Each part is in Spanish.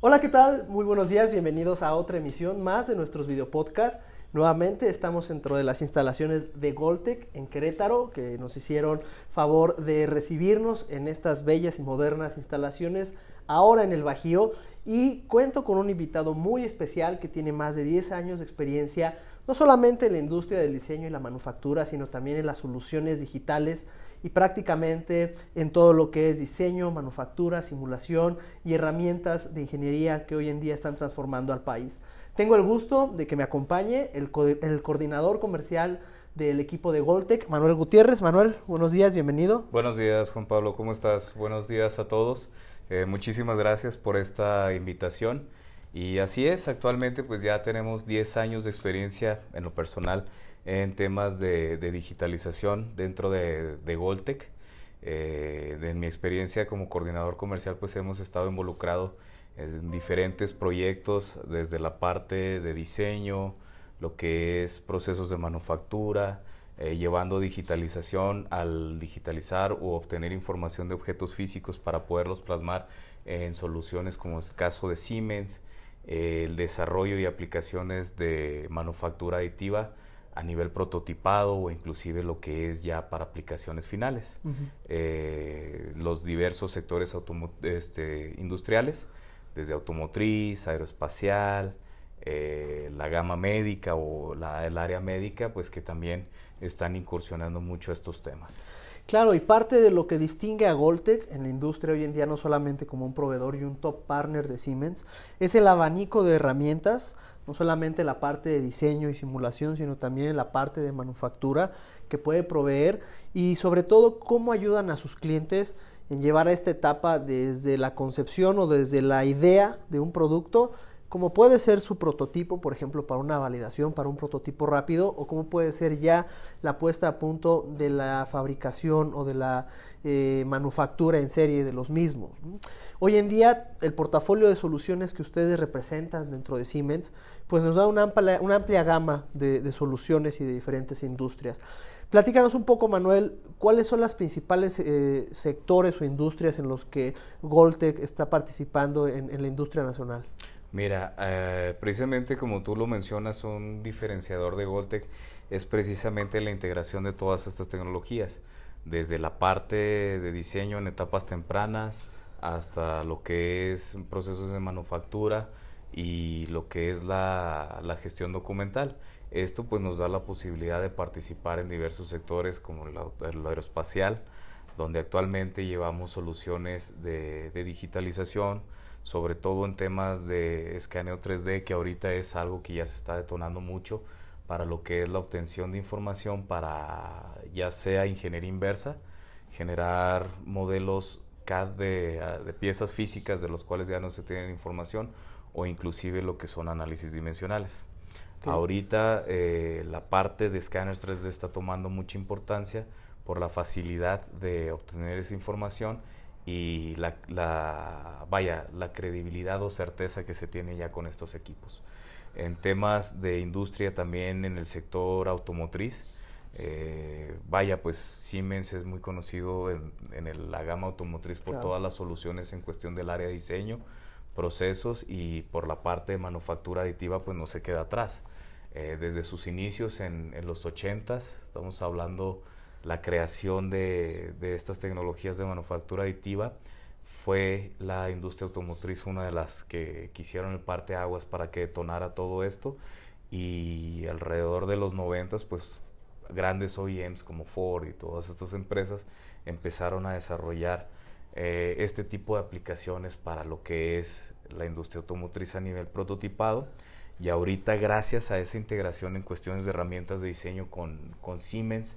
Hola, ¿qué tal? Muy buenos días, bienvenidos a otra emisión más de nuestros videopodcasts. Nuevamente estamos dentro de las instalaciones de Goltec en Querétaro, que nos hicieron favor de recibirnos en estas bellas y modernas instalaciones ahora en el Bajío. Y cuento con un invitado muy especial que tiene más de 10 años de experiencia, no solamente en la industria del diseño y la manufactura, sino también en las soluciones digitales y prácticamente en todo lo que es diseño, manufactura, simulación y herramientas de ingeniería que hoy en día están transformando al país. Tengo el gusto de que me acompañe el, el coordinador comercial del equipo de Goltec, Manuel Gutiérrez. Manuel, buenos días, bienvenido. Buenos días, Juan Pablo, ¿cómo estás? Buenos días a todos. Eh, muchísimas gracias por esta invitación. Y así es, actualmente pues ya tenemos 10 años de experiencia en lo personal en temas de, digitalización dentro de, de Goltec. Eh, en mi experiencia como coordinador comercial, pues hemos estado involucrado en diferentes proyectos, desde la parte de diseño, lo que es procesos de manufactura, eh, llevando digitalización al digitalizar o obtener información de objetos físicos para poderlos plasmar en soluciones como el caso de Siemens, el desarrollo y aplicaciones de manufactura aditiva a nivel prototipado o inclusive lo que es ya para aplicaciones finales. Eh, los diversos sectores este, industriales, desde automotriz, aeroespacial, eh, la gama médica o la, el área médica, pues que también están incursionando mucho estos temas. Claro, y parte de lo que distingue a Goltec en la industria hoy en día, no solamente como un proveedor y un top partner de Siemens, es el abanico de herramientas no solamente la parte de diseño y simulación, sino también la parte de manufactura que puede proveer y sobre todo cómo ayudan a sus clientes en llevar a esta etapa desde la concepción o desde la idea de un producto, como puede ser su prototipo, por ejemplo, para una validación, para un prototipo rápido, o como puede ser ya la puesta a punto de la fabricación o de la eh, manufactura en serie de los mismos. Hoy en día, el portafolio de soluciones que ustedes representan dentro de Siemens pues nos da una amplia, una amplia gama de, soluciones y de diferentes industrias. Platícanos un poco, Manuel, cuáles son las principales eh, sectores o industrias en los que Goltec está participando en, la industria nacional. Mira, eh, precisamente como tú lo mencionas, un diferenciador de Goltec es precisamente la integración de todas estas tecnologías, desde la parte de diseño en etapas tempranas hasta lo que es procesos de manufactura, y lo que es la, la, gestión documental. Esto pues nos da la posibilidad de participar en diversos sectores como el, aeroespacial, donde actualmente llevamos soluciones de, de, digitalización, sobre todo en temas de escaneo 3D, que ahorita es algo que ya se está detonando mucho para lo que es la obtención de información para ya sea ingeniería inversa, generar modelos CAD de, de piezas físicas de los cuales ya no se tiene información, o inclusive lo que son análisis dimensionales. Ahorita eh, la parte de escáneres 3D está tomando mucha importancia por la facilidad de obtener esa información y la, la, vaya, la credibilidad o certeza que se tiene ya con estos equipos. En temas de industria también en el sector automotriz, eh, vaya, pues Siemens es muy conocido en, en la gama automotriz por todas las soluciones en cuestión del área de diseño, procesos y por la parte de manufactura aditiva pues no se queda atrás. Eh, desde sus inicios en, los 80 estamos hablando la creación de, estas tecnologías de manufactura aditiva, fue la industria automotriz una de las que quisieron el parte aguas para que detonara todo esto y alrededor de los 90 pues grandes OEMs como Ford y todas estas empresas empezaron a desarrollar eh, este tipo de aplicaciones para lo que es la industria automotriz a nivel prototipado. Y ahorita, gracias a esa integración en cuestiones de herramientas de diseño con, con Siemens,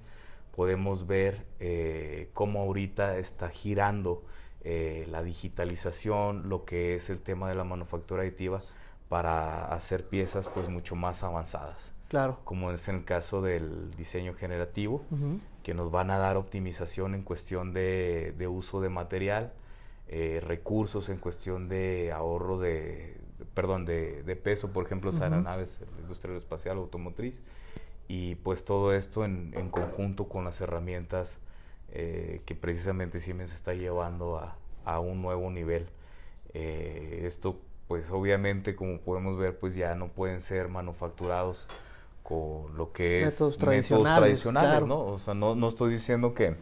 podemos ver eh, cómo ahorita está girando eh, la digitalización, lo que es el tema de la manufactura aditiva, para hacer piezas pues mucho más avanzadas. Claro. Como es en el caso del diseño generativo, que nos van a dar optimización en cuestión de, uso de material, eh, recursos en cuestión de ahorro de, perdón, de, peso, por ejemplo, uh aeronaves, la industria aeroespacial, automotriz, y pues todo esto en, conjunto con las herramientas eh, que precisamente Siemens está llevando a, a un nuevo nivel. Eh, esto pues obviamente como podemos ver pues ya no pueden ser manufacturados con lo que es métodos tradicionales, ¿no? O sea, no, no estoy diciendo que,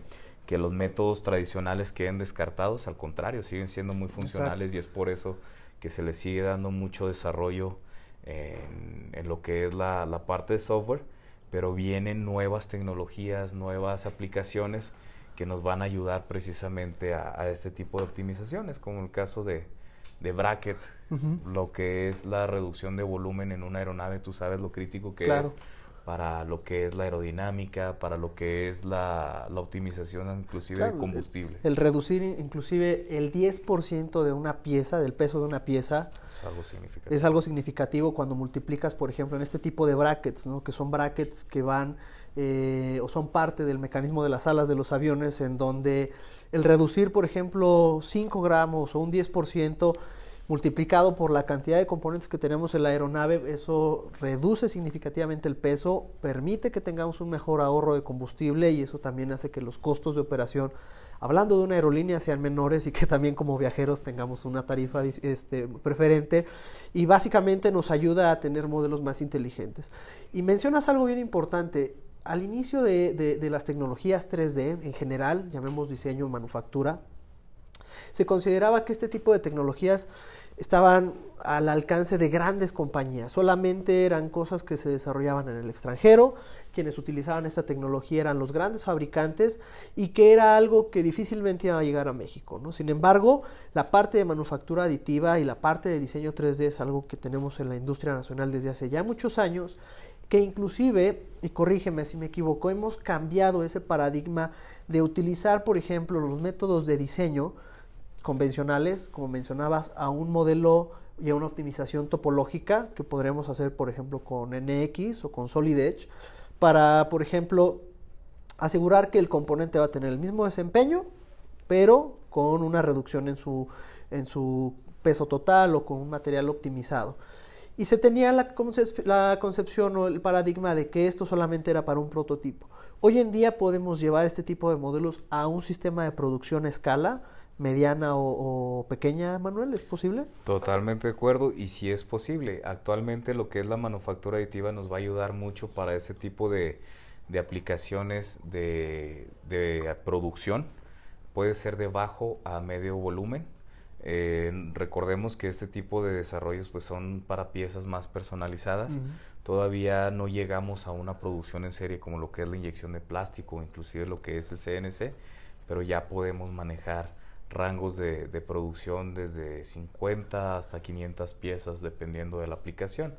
que, los métodos tradicionales queden descartados, al contrario, siguen siendo muy funcionales y es por eso que se les sigue dando mucho desarrollo en, en lo que es la, la, parte de software, pero vienen nuevas tecnologías, nuevas aplicaciones que nos van a ayudar precisamente a, a este tipo de optimizaciones, como el caso de, de brackets, lo que es la reducción de volumen en una aeronave, tú sabes lo crítico que es para lo que es la aerodinámica, para lo que es la, optimización inclusive de combustible. El, reducir inclusive el 10% de una pieza, del peso de una pieza, es algo significativo. Es algo significativo cuando multiplicas, por ejemplo, en este tipo de brackets, ¿no? que son brackets que van eh, o son parte del mecanismo de las alas de los aviones en donde el reducir, por ejemplo, 5 gramos o un 10% multiplicado por la cantidad de componentes que tenemos en la aeronave, eso reduce significativamente el peso, permite que tengamos un mejor ahorro de combustible y eso también hace que los costos de operación, hablando de una aerolínea, sean menores y que también como viajeros tengamos una tarifa este, preferente y básicamente nos ayuda a tener modelos más inteligentes. Y mencionas algo bien importante, al inicio de, las tecnologías 3D en general, llamemos diseño, manufactura, se consideraba que este tipo de tecnologías estaban al alcance de grandes compañías, solamente eran cosas que se desarrollaban en el extranjero, quienes utilizaban esta tecnología eran los grandes fabricantes y que era algo que difícilmente iba a llegar a México. ¿no? Sin embargo, la parte de manufactura aditiva y la parte de diseño 3D es algo que tenemos en la industria nacional desde hace ya muchos años que inclusive, y corrígeme si me equivoco, hemos cambiado ese paradigma de utilizar, por ejemplo, los métodos de diseño convencionales, como mencionabas, a un modelo y a una optimización topológica que podremos hacer, por ejemplo, con NX o con Solid Edge, para, por ejemplo, asegurar que el componente va a tener el mismo desempeño, pero con una reducción en su, en su peso total o con un material optimizado. Y se tenía la, la concepción o el paradigma de que esto solamente era para un prototipo. Hoy en día podemos llevar este tipo de modelos a un sistema de producción a escala, mediana o, pequeña, Manuel? ¿Es posible? Totalmente de acuerdo y si es posible. Actualmente lo que es la manufactura aditiva nos va a ayudar mucho para ese tipo de, de aplicaciones de, de, producción. Puede ser de bajo a medio volumen eh, recordemos que este tipo de desarrollos pues son para piezas más personalizadas. Todavía no llegamos a una producción en serie como lo que es la inyección de plástico, inclusive lo que es el CNC, pero ya podemos manejar rangos de, producción desde 50 hasta 500 piezas dependiendo de la aplicación,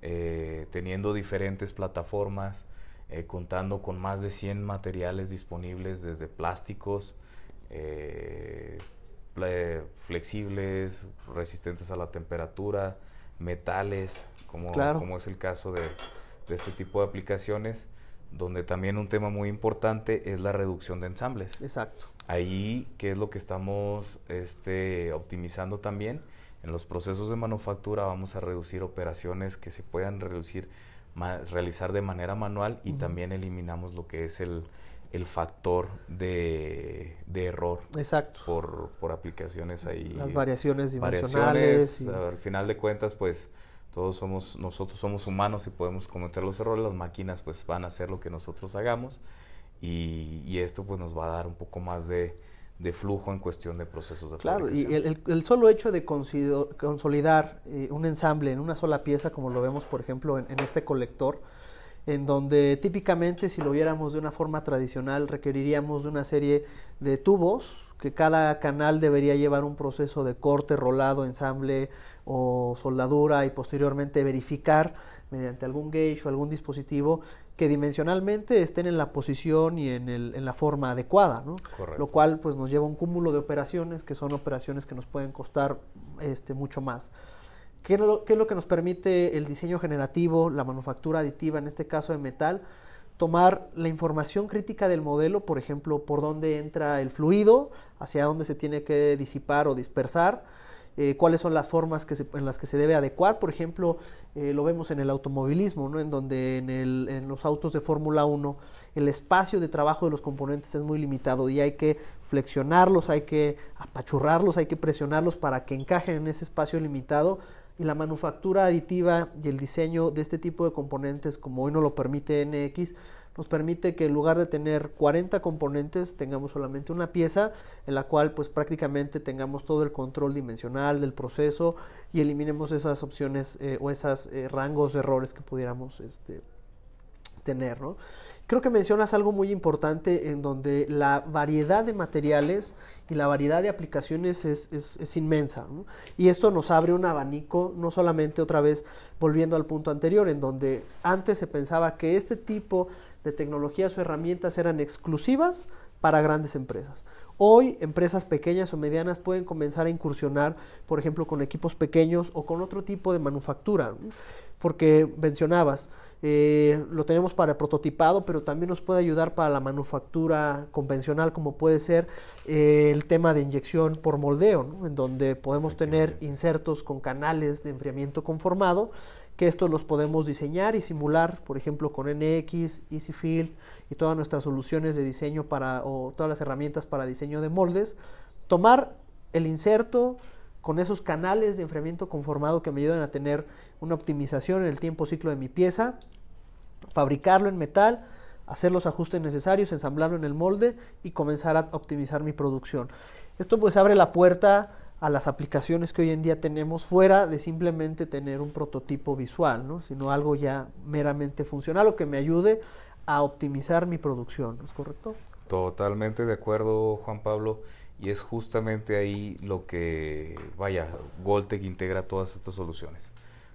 eh, teniendo diferentes plataformas, eh, contando con más de 100 materiales disponibles desde plásticos, eh, flexibles, resistentes a la temperatura, metales, como, como es el caso de, este tipo de aplicaciones, donde también un tema muy importante es la reducción de ensambles. Exacto. Ahí, ¿qué es lo que estamos este, optimizando también? En los procesos de manufactura vamos a reducir operaciones que se puedan reducir, realizar de manera manual y también eliminamos lo que es el, el factor de, error. Exacto. Por, por, aplicaciones ahí. Las variaciones dimensionales. Al final de cuentas, pues todos somos, nosotros somos humanos y podemos cometer los errores. Las máquinas pues van a hacer lo que nosotros hagamos y, y esto pues nos va a dar un poco más de, de flujo en cuestión de procesos de Claro, y el, el, solo hecho de consolidar eh, un ensamble en una sola pieza, como lo vemos por ejemplo en, en este colector, en donde típicamente si lo viéramos de una forma tradicional requeriríamos de una serie de tubos que cada canal debería llevar un proceso de corte, rolado, ensamble o soldadura y posteriormente verificar mediante algún gauge o algún dispositivo que dimensionalmente estén en la posición y en, el, en la forma adecuada, ¿no? Lo cual pues nos lleva a un cúmulo de operaciones que son operaciones que nos pueden costar este, mucho más. ¿Qué es, lo, que nos permite el diseño generativo, la manufactura aditiva, en este caso de metal? Tomar la información crítica del modelo, por ejemplo, por dónde entra el fluido, hacia dónde se tiene que disipar o dispersar, eh, cuáles son las formas en las que se debe adecuar. Por ejemplo, eh, lo vemos en el automovilismo, ¿no? en donde en, el, en los autos de Fórmula 1 el espacio de trabajo de los componentes es muy limitado y hay que flexionarlos, hay que apachurrarlos, hay que presionarlos para que encajen en ese espacio limitado y la manufactura aditiva y el diseño de este tipo de componentes, como hoy no lo permite NX, nos permite que en lugar de tener 40 componentes tengamos solamente una pieza en la cual pues prácticamente tengamos todo el control dimensional del proceso y eliminemos esas opciones eh, o esos eh, rangos de errores que pudiéramos este, tener. ¿no? Creo que mencionas algo muy importante en donde la variedad de materiales y la variedad de aplicaciones es, es, inmensa. Y esto nos abre un abanico, no solamente otra vez volviendo al punto anterior, en donde antes se pensaba que este tipo de tecnologías o herramientas eran exclusivas para grandes empresas. Hoy empresas pequeñas o medianas pueden comenzar a incursionar, por ejemplo, con equipos pequeños o con otro tipo de manufactura, porque mencionabas, eh, lo tenemos para prototipado, pero también nos puede ayudar para la manufactura convencional, como puede ser eh, el tema de inyección por moldeo, en donde podemos tener insertos con canales de enfriamiento conformado que estos los podemos diseñar y simular, por ejemplo, con NX, EasyField y todas nuestras soluciones de diseño para, o todas las herramientas para diseño de moldes, tomar el inserto con esos canales de enfriamiento conformado que me ayudan a tener una optimización en el tiempo ciclo de mi pieza, fabricarlo en metal, hacer los ajustes necesarios, ensamblarlo en el molde y comenzar a optimizar mi producción. Esto pues abre la puerta a las aplicaciones que hoy en día tenemos fuera de simplemente tener un prototipo visual, ¿no? sino algo ya meramente funcional o que me ayude a optimizar mi producción, ¿es correcto? Totalmente de acuerdo, Juan Pablo, y es justamente ahí lo que, vaya, Goltec integra todas estas soluciones.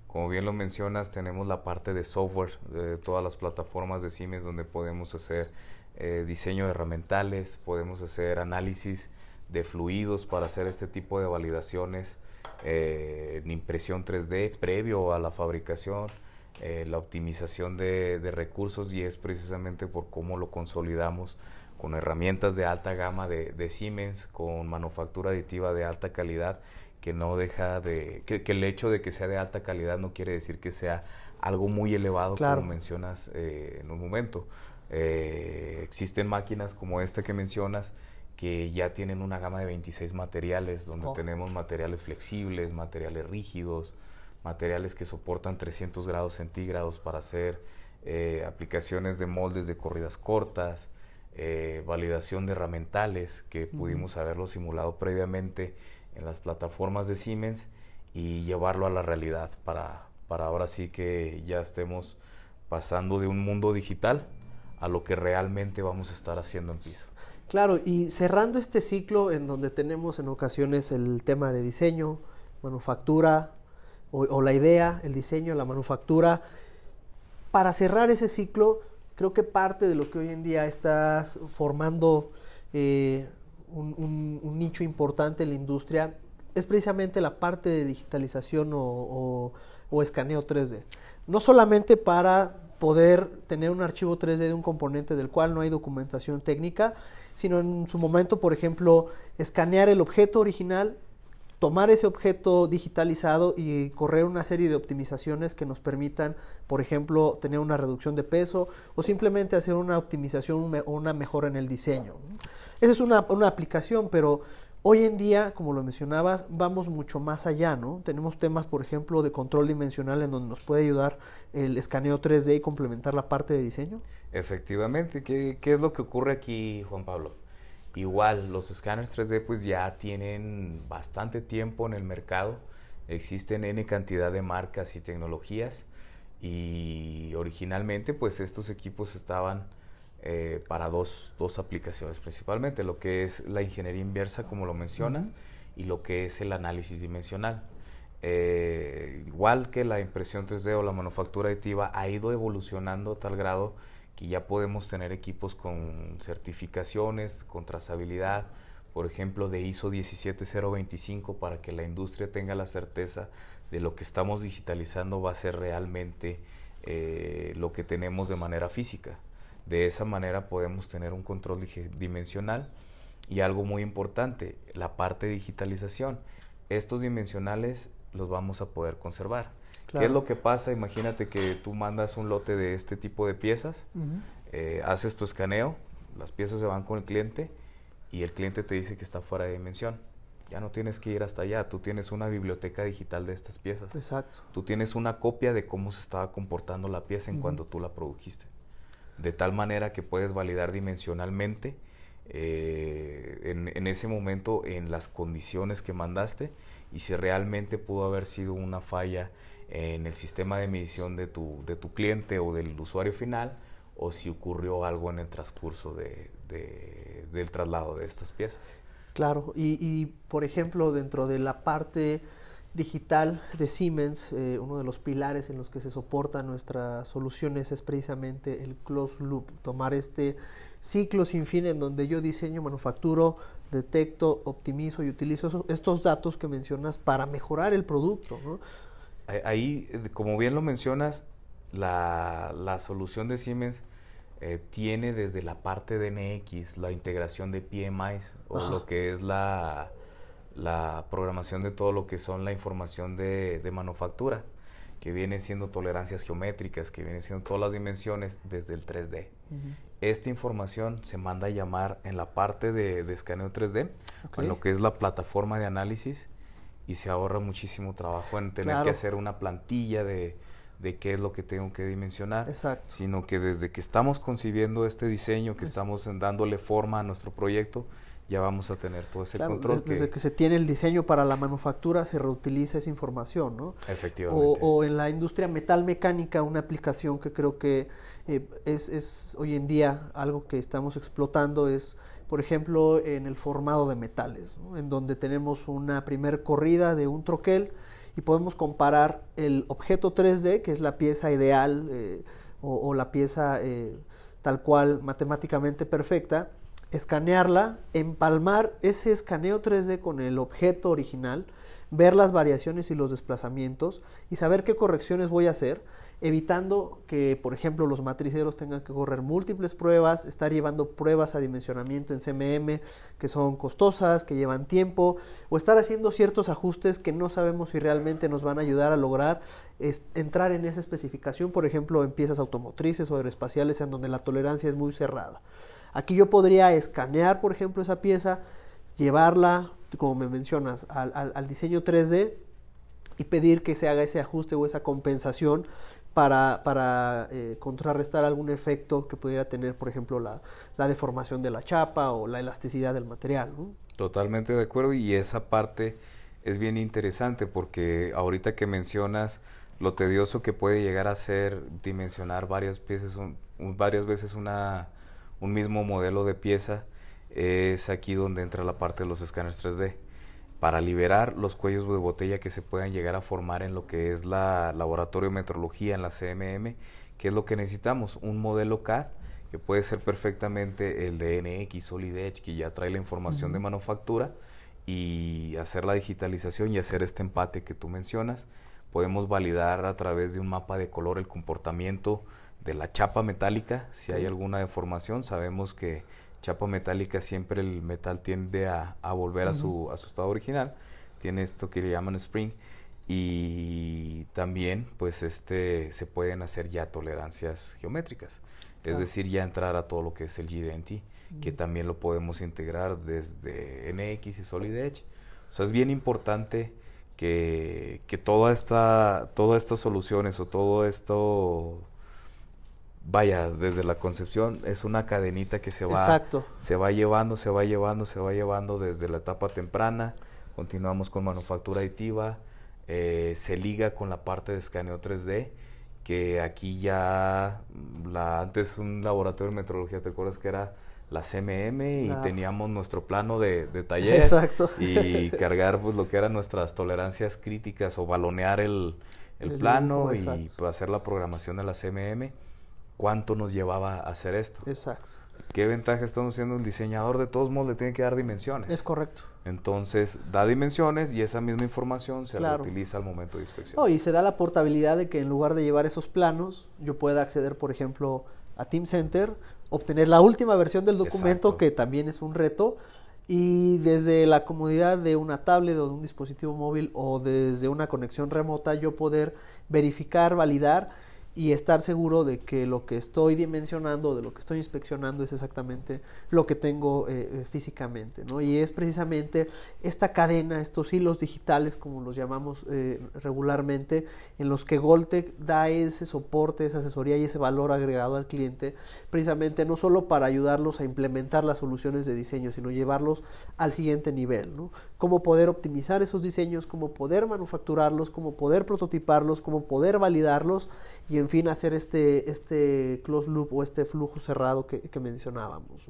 Como bien lo mencionas, tenemos la parte de software de todas las plataformas de Siemens donde podemos hacer eh, diseño de herramientales, podemos hacer análisis de fluidos para hacer este tipo de validaciones eh, en impresión 3D previo a la fabricación, eh, la optimización de, recursos y es precisamente por cómo lo consolidamos con herramientas de alta gama de, Siemens, con manufactura aditiva de alta calidad, que no deja de, que, el hecho de que sea de alta calidad no quiere decir que sea algo muy elevado como mencionas eh, en un momento. existen máquinas como esta que mencionas, que ya tienen una gama de 26 materiales, donde oh. tenemos materiales flexibles, materiales rígidos, materiales que soportan 300 grados centígrados para hacer eh, aplicaciones de moldes de corridas cortas, eh, validación de herramientales, que pudimos haberlo simulado previamente en las plataformas de Siemens y llevarlo a la realidad para, para ahora sí que ya estemos pasando de un mundo digital a lo que realmente vamos a estar haciendo en piso. Claro, y cerrando este ciclo en donde tenemos en ocasiones el tema de diseño, manufactura, o, la idea, el diseño, la manufactura, para cerrar ese ciclo, creo que parte de lo que hoy en día está formando eh, un, nicho importante en la industria es precisamente la parte de digitalización o, o escaneo 3D. No solamente para poder tener un archivo 3D de un componente del cual no hay documentación técnica, sino en su momento, por ejemplo, escanear el objeto original, tomar ese objeto digitalizado y correr una serie de optimizaciones que nos permitan, por ejemplo, tener una reducción de peso o simplemente hacer una optimización o una mejora en el diseño. Esa es una, una aplicación, pero Hoy en día, como lo mencionabas, vamos mucho más allá, ¿no? Tenemos temas, por ejemplo, de control dimensional en donde nos puede ayudar el escaneo 3D y complementar la parte de diseño. Efectivamente, ¿qué, es lo que ocurre aquí, Juan Pablo? Igual, los escáneres 3D pues ya tienen bastante tiempo en el mercado, existen N cantidad de marcas y tecnologías y originalmente pues estos equipos estaban eh, para dos, dos, aplicaciones principalmente, lo que es la ingeniería inversa, como lo mencionas, y lo que es el análisis dimensional. Eh, igual que la impresión 3D o la manufactura aditiva ha ido evolucionando a tal grado que ya podemos tener equipos con certificaciones, con trazabilidad, por ejemplo, de ISO 17025 para que la industria tenga la certeza de lo que estamos digitalizando va a ser realmente eh, lo que tenemos de manera física. De esa manera podemos tener un control dimensional y algo muy importante, la parte de digitalización. estos dimensionales los vamos a poder conservar. ¿Qué es lo que pasa? Imagínate que tú mandas un lote de este tipo de piezas, eh, haces tu escaneo, las piezas se van con el cliente y el cliente te dice que está fuera de dimensión. Ya no tienes que ir hasta allá, tú tienes una biblioteca digital de estas piezas. Exacto. Tú tienes una copia de cómo se estaba comportando la pieza en cuando tú la produjiste. De tal manera que puedes validar dimensionalmente eh, en, ese momento en las condiciones que mandaste y si realmente pudo haber sido una falla en el sistema de medición de tu, de tu cliente o del usuario final o si ocurrió algo en el transcurso de, del traslado de estas piezas. Claro, y, por ejemplo, dentro de la parte digital de Siemens, eh, uno de los pilares en los que se soportan nuestras soluciones es precisamente el closed loop, tomar este ciclo sin fin en donde yo diseño, manufacturo, detecto, optimizo y utilizo estos datos que mencionas para mejorar el producto. ¿no? Ahí, eh, como bien lo mencionas, la, la solución de Siemens eh, tiene desde la parte de NX la integración de PMIs o lo que es la, la, programación de todo lo que son la información de, de manufactura, que viene siendo tolerancias geométricas, que vienen siendo todas las dimensiones desde el 3D. Esta información se manda a llamar en la parte de, de escaneo 3D, en lo que es la plataforma de análisis, y se ahorra muchísimo trabajo en tener que hacer una plantilla de, de, qué es lo que tengo que dimensionar, Exacto. sino que desde que estamos concibiendo este diseño, que estamos dándole forma a nuestro proyecto, ya vamos a tener todo ese control. Desde que... se tiene el diseño para la manufactura, se reutiliza esa información, ¿no? Efectivamente. O, en la industria metal mecánica, una aplicación que creo que eh, es, es hoy en día algo que estamos explotando es por ejemplo, en el formado de metales, en donde tenemos una primer corrida de un troquel y podemos comparar el objeto 3D, que es la pieza ideal eh, o, la pieza eh, tal cual matemáticamente perfecta, escanearla, empalmar ese escaneo 3D con el objeto original, ver las variaciones y los desplazamientos y saber qué correcciones voy a hacer evitando que, por ejemplo, los matriceros tengan que correr múltiples pruebas, estar llevando pruebas a dimensionamiento en CMM que son costosas, que llevan tiempo, o estar haciendo ciertos ajustes que no sabemos si realmente nos van a ayudar a lograr entrar en esa especificación, por ejemplo, en piezas automotrices o aeroespaciales en donde la tolerancia es muy cerrada. Aquí yo podría escanear, por ejemplo, esa pieza, llevarla, como me mencionas, al, al diseño 3D y pedir que se haga ese ajuste o esa compensación para, para eh, contrarrestar algún efecto que pudiera tener, por ejemplo, la, la, deformación de la chapa o la elasticidad del material. Totalmente de acuerdo y esa parte es bien interesante porque ahorita que mencionas lo tedioso que puede llegar a ser dimensionar varias piezas, varias veces una, un mismo modelo de pieza, es aquí donde entra la parte de los escáneres 3D para liberar los cuellos de botella que se puedan llegar a formar en lo que es la laboratorio de metrología en la CMM, que es lo que necesitamos, un modelo CAD que puede ser perfectamente el de NX Solid Edge, que ya trae la información de manufactura, y hacer la digitalización y hacer este empate que tú mencionas. Podemos validar a través de un mapa de color el comportamiento de la chapa metálica, si hay alguna deformación, sabemos que chapa metálica siempre el metal tiende a, volver a, su, a su estado original. Tiene esto que le llaman spring. Y también pues este se pueden hacer ya tolerancias geométricas. Es decir, ya entrar a todo lo que es el GDNT, que también lo podemos integrar desde NX y Solid Edge. O sea, es bien importante que, que toda esta, todas estas soluciones o todo esto vaya, desde la concepción es una cadenita que se va, se va llevando, se va llevando, se va llevando desde la etapa temprana, continuamos con manufactura aditiva, eh, se liga con la parte de escaneo 3D, que aquí ya, la, antes un laboratorio de metrología, ¿te acuerdas que era la CMM y teníamos nuestro plano de, de taller y cargar pues lo que eran nuestras tolerancias críticas o balonear el, el, plano y pues, hacer la programación de la CMM cuánto nos llevaba a hacer esto. Exacto. ¿Qué ventaja estamos siendo? El diseñador de todos modos le tiene que dar dimensiones. Es correcto. Entonces da dimensiones y esa misma información se la utiliza al momento de inspección. Oh, y se da la portabilidad de que en lugar de llevar esos planos, yo pueda acceder, por ejemplo, a Team Center, obtener la última versión del documento, que también es un reto, y desde la comodidad de una tablet o de un dispositivo móvil o desde una conexión remota yo poder verificar, validar y estar seguro de que lo que estoy dimensionando, de lo que estoy inspeccionando es exactamente lo que tengo eh, eh, físicamente, ¿no? Y es precisamente esta cadena, estos hilos digitales, como los llamamos eh, regularmente, en los que Goltec da ese soporte, esa asesoría y ese valor agregado al cliente, precisamente no solo para ayudarlos a implementar las soluciones de diseño, sino llevarlos al siguiente nivel, ¿no? Cómo poder optimizar esos diseños, cómo poder manufacturarlos, cómo poder prototiparlos, cómo poder validarlos y en fin hacer este, este close loop o este flujo cerrado que, mencionábamos.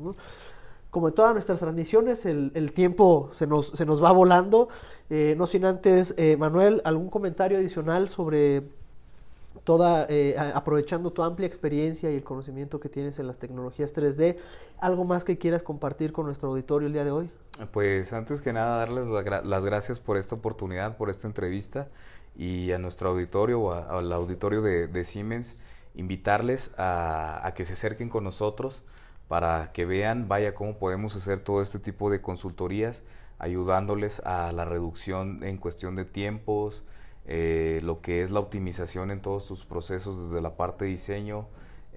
Como en todas nuestras transmisiones, el, tiempo se nos, se nos, va volando. Eh, no sin antes, eh, Manuel, algún comentario adicional sobre toda, eh, aprovechando tu amplia experiencia y el conocimiento que tienes en las tecnologías 3D, ¿algo más que quieras compartir con nuestro auditorio el día de hoy? Pues antes que nada, darles las gracias por esta oportunidad, por esta entrevista y a nuestro auditorio o al auditorio de, Siemens, invitarles a, que se acerquen con nosotros para que vean, vaya, cómo podemos hacer todo este tipo de consultorías, ayudándoles a la reducción en cuestión de tiempos, eh, lo que es la optimización en todos sus procesos, desde la parte de diseño,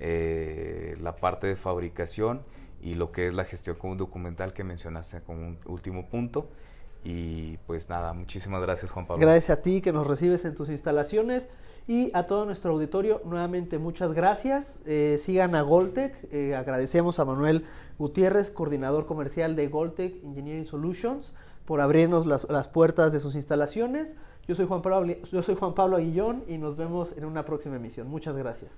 eh, la parte de fabricación y lo que es la gestión documental que mencionaste como un último punto. Y pues nada, muchísimas gracias Juan Pablo. Gracias a ti que nos recibes en tus instalaciones y a todo nuestro auditorio, nuevamente muchas gracias. Eh, sigan a Goltec, eh, agradecemos a Manuel Gutiérrez, coordinador comercial de Goltec Engineering Solutions, por abrirnos las, las puertas de sus instalaciones. Yo soy, Juan Pablo, yo soy Juan Pablo Aguillón y nos vemos en una próxima emisión. Muchas gracias.